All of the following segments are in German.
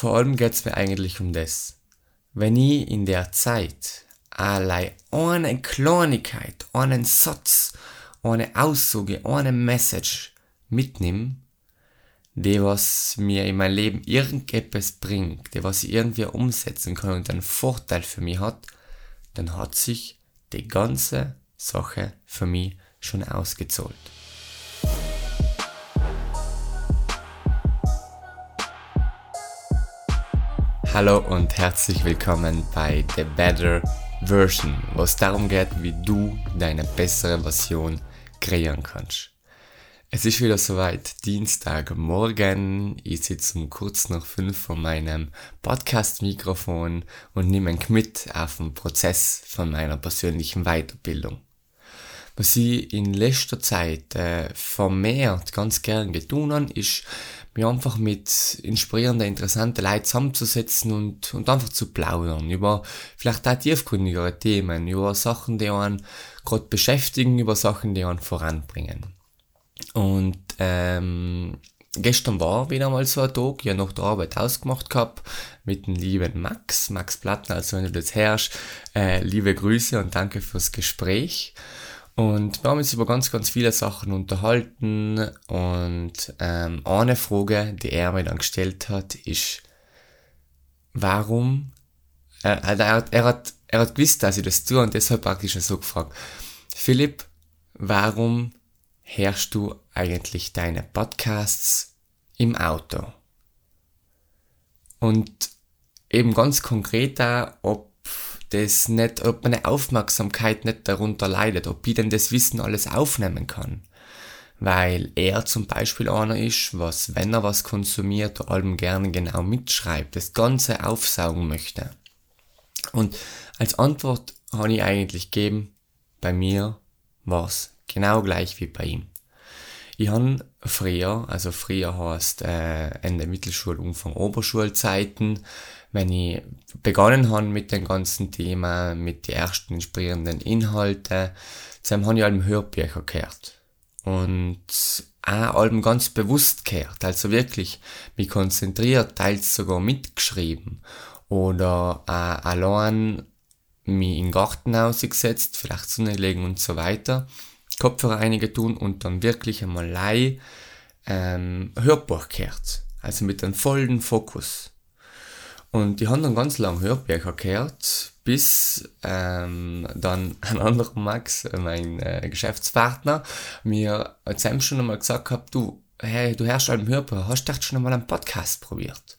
vor allem geht's mir eigentlich um das. Wenn ich in der Zeit allein eine Kleinigkeit, einen Satz, eine Aussage, eine Message mitnimm, die was mir in mein Leben irgendetwas bringt, die was ich irgendwie umsetzen kann und einen Vorteil für mich hat, dann hat sich die ganze Sache für mich schon ausgezahlt. Hallo und herzlich willkommen bei The Better Version, wo es darum geht, wie du deine bessere Version kreieren kannst. Es ist wieder soweit, Dienstagmorgen. Ich sitze um kurz nach fünf vor meinem Podcast-Mikrofon und nehme mit auf den Prozess von meiner persönlichen Weiterbildung. Was ich in letzter Zeit äh, vermehrt ganz gern getan habe, ist, mich einfach mit inspirierenden, interessanten Leuten zusammenzusetzen und, und einfach zu plaudern über vielleicht auch tiefgründigere Themen, über Sachen, die einen gerade beschäftigen, über Sachen, die einen voranbringen. Und ähm, gestern war wieder mal so ein Tag, ja nach der Arbeit ausgemacht gehabt mit dem lieben Max, Max Plattner, also wenn du das hörst, äh, liebe Grüße und danke fürs Gespräch. Und wir haben uns über ganz, ganz viele Sachen unterhalten und ähm, eine Frage, die er mir dann gestellt hat, ist, warum, äh, er, hat, er, hat, er hat gewusst, dass ich das tue und deshalb praktisch so gefragt, Philipp, warum hörst du eigentlich deine Podcasts im Auto? Und eben ganz konkret da, ob das nicht, ob meine Aufmerksamkeit nicht darunter leidet, ob ich denn das Wissen alles aufnehmen kann. Weil er zum Beispiel einer ist, was, wenn er was konsumiert, allem gerne genau mitschreibt, das Ganze aufsaugen möchte. Und als Antwort habe ich eigentlich gegeben, bei mir war's genau gleich wie bei ihm. Ich habe früher, also früher heißt äh, Ende Mittelschul, Umfang Oberschulzeiten, wenn ich begonnen habe mit dem ganzen Thema, mit den ersten inspirierenden Inhalten, dann habe ich allem Hörbücher gehört. Und auch allem ganz bewusst gehört, also wirklich mich konzentriert, teils sogar mitgeschrieben oder äh, allein mich in den Garten ausgesetzt, vielleicht Sonne legen und so weiter, Kopfhörer einige tun und dann wirklich einmal lei ähm, Hörbuch gehört, also mit einem vollen Fokus. Und die haben dann ganz lang Hörbücher gehört, bis ähm, dann ein anderer Max, mein äh, Geschäftspartner, mir zusammen schon einmal gesagt hat, du, hey, du hörst halt Hörbuch, hast du schon einmal einen Podcast probiert?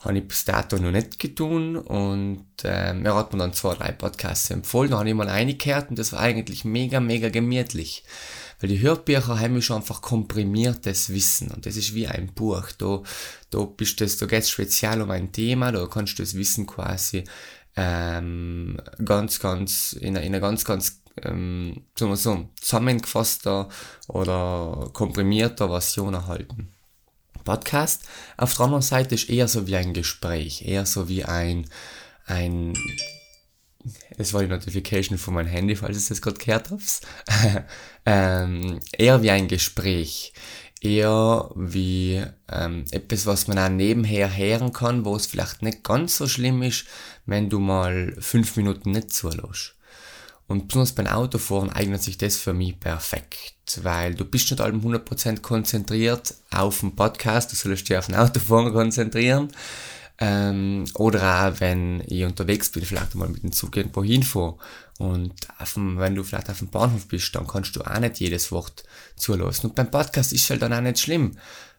Habe ich bis dato noch nicht getan und ähm, er hat mir dann zwei, drei Podcasts empfohlen, da habe ich mal reingehört und das war eigentlich mega, mega gemütlich. Weil die Hörbücher haben schon einfach komprimiertes Wissen und das ist wie ein Buch. Da, da bist das, da geht's speziell um ein Thema, da kannst du das Wissen quasi ähm, ganz, ganz, in einer, in einer ganz, ganz ähm, sagen wir so, zusammengefasster oder komprimierter Version erhalten. Podcast auf der anderen Seite ist eher so wie ein Gespräch, eher so wie ein, ein es war die Notification von meinem Handy, falls ich das gerade gehört habt, ähm, eher wie ein Gespräch, eher wie ähm, etwas, was man auch nebenher hören kann, wo es vielleicht nicht ganz so schlimm ist, wenn du mal fünf Minuten nicht zulässt. Und besonders beim Autofahren eignet sich das für mich perfekt, weil du bist nicht allem 100% konzentriert auf den Podcast, du sollst dich auf den Autofahren konzentrieren, ähm, oder auch, wenn ich unterwegs bin, vielleicht mal mit dem Zug irgendwo hinfahre. Und dem, wenn du vielleicht auf dem Bahnhof bist, dann kannst du auch nicht jedes Wort zulassen. Und beim Podcast ist es halt dann auch nicht schlimm,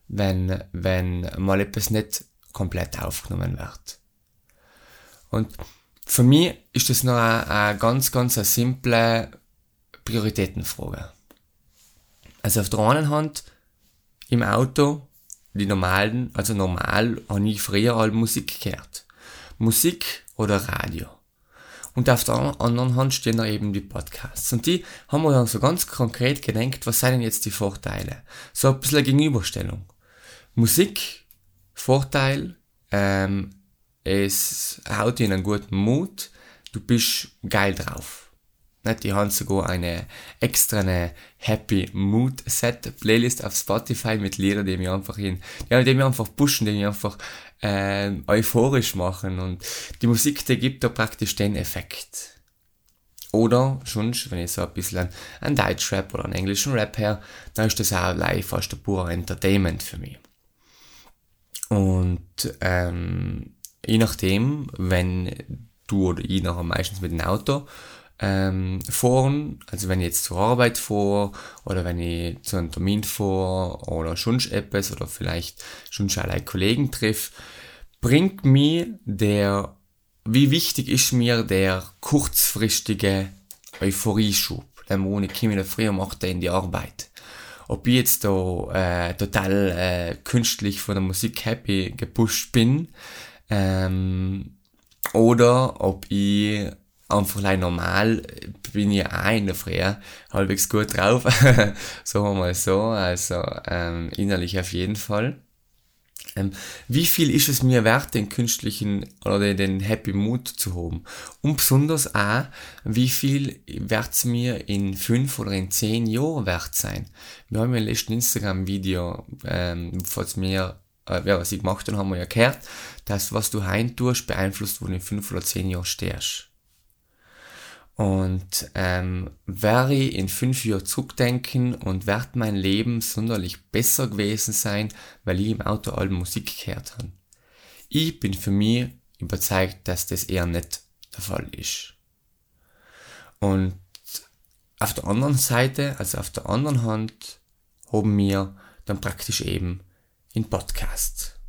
wenn, wenn mal etwas nicht komplett aufgenommen wird. Und für mich ist das noch eine, eine ganz, ganz eine simple Prioritätenfrage. Also auf der einen Hand im Auto die normalen, also normal habe ich früher all Musik gehört. Musik oder Radio. Und auf der anderen Hand stehen da eben die Podcasts. Und die haben wir dann so ganz konkret gedenkt, was seien denn jetzt die Vorteile? So ein bisschen eine Gegenüberstellung. Musik, Vorteil, ähm, es haut dir in einen guten Mut, du bist geil drauf. Nicht? Die haben sogar eine extra eine Happy Mood Set Playlist auf Spotify mit Liedern, die mich einfach in, ja, die mich einfach pushen, die mich einfach äh, euphorisch machen und die Musik, die gibt da praktisch den Effekt. Oder schon, wenn ich so ein bisschen einen Deutschrap oder einen englischen Rap her, dann ist das auch live fast ein purer Entertainment für mich. Und ähm, je nachdem, wenn du oder ich nachher meistens mit dem Auto ähm, fahren, also wenn ich jetzt zur Arbeit fahre oder wenn ich zu einem Termin fahre oder schon etwas oder vielleicht schon allein Kollegen treffe, bringt mir der, wie wichtig ist mir der kurzfristige Euphorieschub, den wo ich in der Früh mache in die Arbeit. Ob ich jetzt da äh, total äh, künstlich von der Musik happy gepusht bin ähm, oder ob ich einfach like normal bin ich auch in der Früh halbwegs gut drauf, wir mal so, also ähm, innerlich auf jeden Fall. Ähm, wie viel ist es mir wert, den künstlichen oder den Happy Mood zu haben? Und besonders auch, wie viel wird es mir in fünf oder in zehn Jahren wert sein? Wir haben im letzten Instagram-Video, ähm, falls mir äh, ja, was ich gemacht habe, haben wir ja gehört, dass was du heim tust, beeinflusst, wo du in fünf oder zehn Jahren stehst. Und ähm, werde ich in fünf Jahren zurückdenken und wird mein Leben sonderlich besser gewesen sein, weil ich im Auto alle Musik gehört habe. Ich bin für mich überzeugt, dass das eher nicht der Fall ist. Und auf der anderen Seite, also auf der anderen Hand, haben wir dann praktisch eben in Podcast.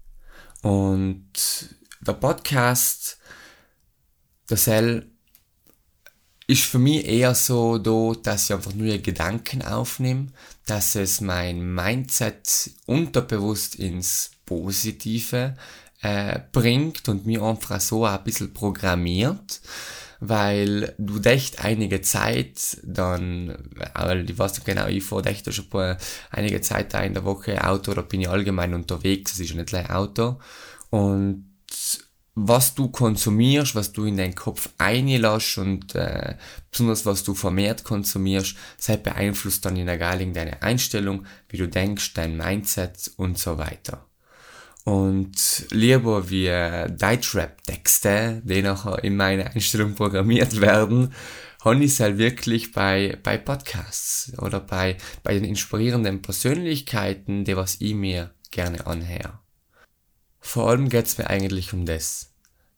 Und der Podcast, der soll ist für mich eher so da, dass ich einfach nur Gedanken aufnehme, dass es mein Mindset unterbewusst ins Positive äh, bringt und mir einfach so ein bisschen programmiert, weil du dächt einige Zeit dann, weil ich weiß nicht genau, ich fahre dächt schon paar, einige Zeit in der Woche Auto, da bin ich allgemein unterwegs, es ist ja nicht gleich Auto. Und was du konsumierst, was du in deinen Kopf einlässt und äh, besonders was du vermehrt konsumierst, sei beeinflusst dann in der Galing deine Einstellung, wie du denkst, dein Mindset und so weiter. Und lieber wie äh, Deutschrap-Texte, die nachher in meine Einstellung programmiert werden, habe ich halt wirklich bei, bei Podcasts oder bei, bei den inspirierenden Persönlichkeiten, die was ich mir gerne anhöre. Vor allem geht's mir eigentlich um das.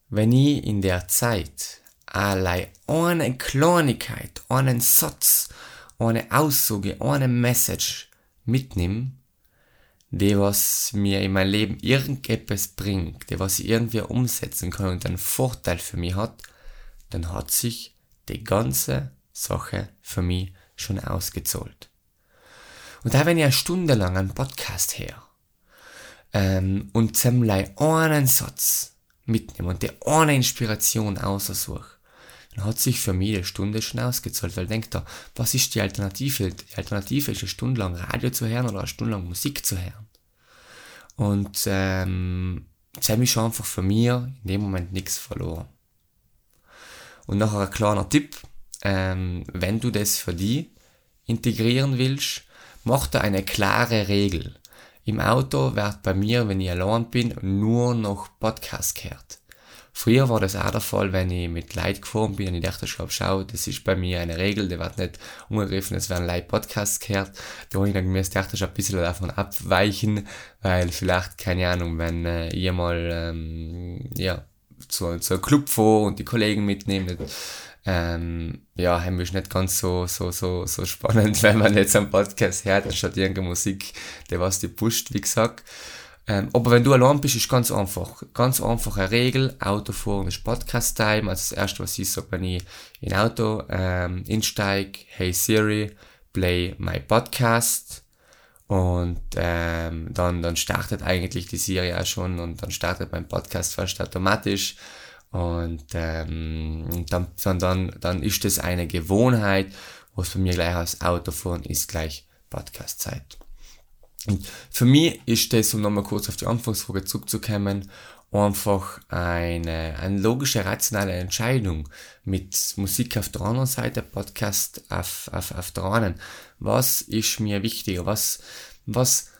Wenn ich in der Zeit allein eine Kleinigkeit, einen Satz, eine Aussage, eine Message mitnimm, die was mir in mein Leben irgendetwas bringt, die was ich irgendwie umsetzen kann und einen Vorteil für mich hat, dann hat sich die ganze Sache für mich schon ausgezahlt. Und da wenn ich eine Stunde lang einen Podcast her, ähm, und ziemlich einen Satz mitnehmen und die eine Inspiration aussuche, dann hat sich für mich eine Stunde schon ausgezahlt, weil denkt da, was ist die Alternative? Die Alternative ist eine Stunde lang Radio zu hören oder eine Stunde lang Musik zu hören. Und ähm, ich schon einfach für mir in dem Moment nichts verloren. Und nachher ein kleiner Tipp, ähm, wenn du das für die integrieren willst, mach da eine klare Regel. Im Auto wird bei mir, wenn ich allein bin, nur noch Podcast gehört. Früher war das auch der Fall, wenn ich mit Leid gefahren bin und ich dachte, schau, schau, das ist bei mir eine Regel, der wird nicht umgegriffen, es werden Leid Podcasts gehört. Da habe ich dann gemerkt, dachte ich ein bisschen davon abweichen, weil vielleicht, keine Ahnung, wenn äh, ich mal, ähm, ja, zu, zu einem Club fahre und die Kollegen mitnehmen, ähm, ja, haben wir nicht ganz so, so, so, so spannend, wenn man jetzt am Podcast hört, anstatt irgendeine Musik, der was die pusht, wie gesagt. Ähm, aber wenn du allein bist, ist ganz einfach. Ganz einfache Regel. Autofahren ist Podcast-Time. Also das erste, was ich sage, wenn ich in Auto ähm, insteige, hey Siri, play my podcast. Und ähm, dann, dann startet eigentlich die Siri auch schon und dann startet mein Podcast fast automatisch. Und ähm, dann, dann, dann ist das eine Gewohnheit, was bei mir gleich als Autofahren ist gleich Podcast-Zeit. Und für mich ist das, um nochmal kurz auf die Anfangsfrage zurückzukommen, einfach eine, eine logische, rationale Entscheidung mit Musik auf der anderen Seite, Podcast auf, auf, auf der anderen. Was ist mir wichtiger? Was, was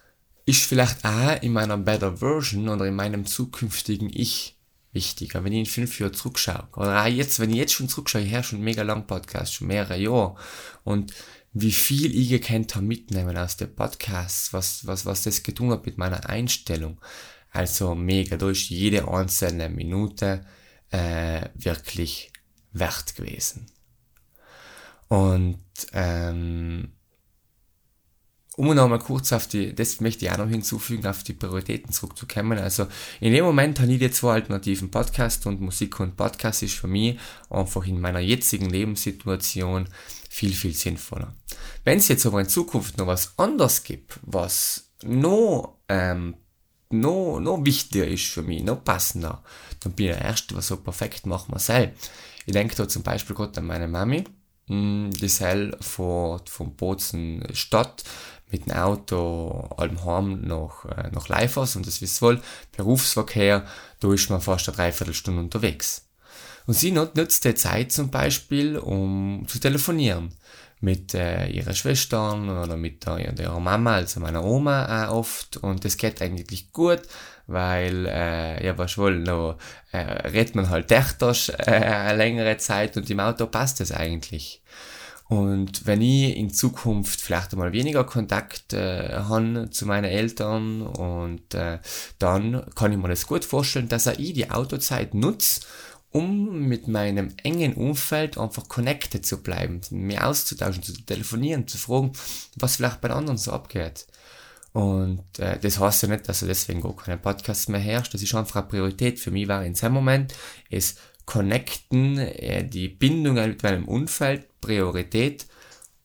ist vielleicht auch in meiner Better Version oder in meinem zukünftigen Ich wichtiger, wenn ich in fünf Jahren zurückschaue. Oder auch jetzt, wenn ich jetzt schon zurückschaue, ich höre schon mega lang Podcast, schon mehrere Jahre. Und wie viel ich gekannt habe mitnehmen aus den Podcasts, was, was, was das getan hat mit meiner Einstellung. Also mega, ist jede einzelne Minute äh, wirklich wert gewesen. Und ähm, um noch mal kurz auf die, das möchte ich auch noch hinzufügen, auf die Prioritäten zurückzukommen. Also in dem Moment habe ich die zwei Alternativen Podcast und Musik und Podcast ist für mich einfach in meiner jetzigen Lebenssituation viel, viel sinnvoller. Wenn es jetzt aber in Zukunft noch was anderes gibt, was noch, ähm, noch, noch wichtiger ist für mich, noch passender, dann bin ich der Erste, was so perfekt macht, Marcel. Ich denke da zum Beispiel gerade an meine Mami, hm, die Sel von, von Bozen Stadt mit dem Auto allem heim nach, äh, nach Leifers und das wisst wohl, Berufsverkehr, da ist man fast eine Dreiviertelstunde unterwegs. Und sie nutzt die Zeit zum Beispiel, um zu telefonieren mit äh, ihrer Schwestern oder mit der, der Mama, also meiner Oma auch oft und das geht eigentlich gut, weil äh, ja was wohl noch äh, redet man halt öfter äh, längere Zeit und im Auto passt es eigentlich. Und wenn ich in Zukunft vielleicht einmal weniger Kontakt äh, habe zu meinen Eltern und äh, dann kann ich mir das gut vorstellen, dass auch ich die Autozeit nutze, um mit meinem engen Umfeld einfach connected zu bleiben, mir auszutauschen, zu telefonieren, zu fragen, was vielleicht bei anderen so abgeht. Und äh, das heißt ja nicht, dass er deswegen gar keinen Podcast mehr herrscht. Das ist einfach eine Priorität für mich war in diesem Moment, es Connecten, äh, die Bindung mit meinem Umfeld, Priorität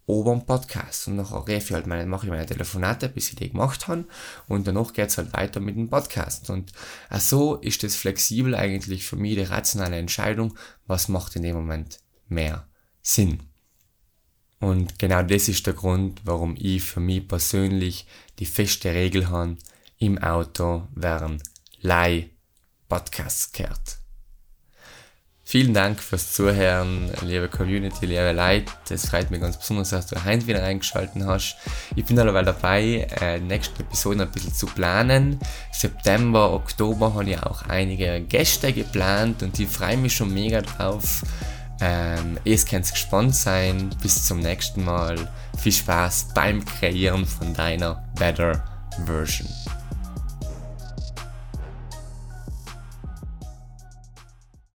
ober dem Podcast. Und nachher ich halt meine, mache ich meine Telefonate, bis ich die gemacht habe. Und danach geht's halt weiter mit dem Podcast. Und so ist das flexibel eigentlich für mich die rationale Entscheidung, was macht in dem Moment mehr Sinn. Und genau das ist der Grund, warum ich für mich persönlich die feste Regel habe, im Auto werden Leih Podcasts gehört. Vielen Dank fürs Zuhören, liebe Community, liebe Leute. Es freut mich ganz besonders, dass du heute wieder eingeschaltet hast. Ich bin allerweil dabei, äh, nächste Episode ein bisschen zu planen. September, Oktober habe ich auch einige Gäste geplant und ich freue mich schon mega drauf. Ähm, ihr könnt gespannt sein. Bis zum nächsten Mal. Viel Spaß beim Kreieren von deiner Better Version.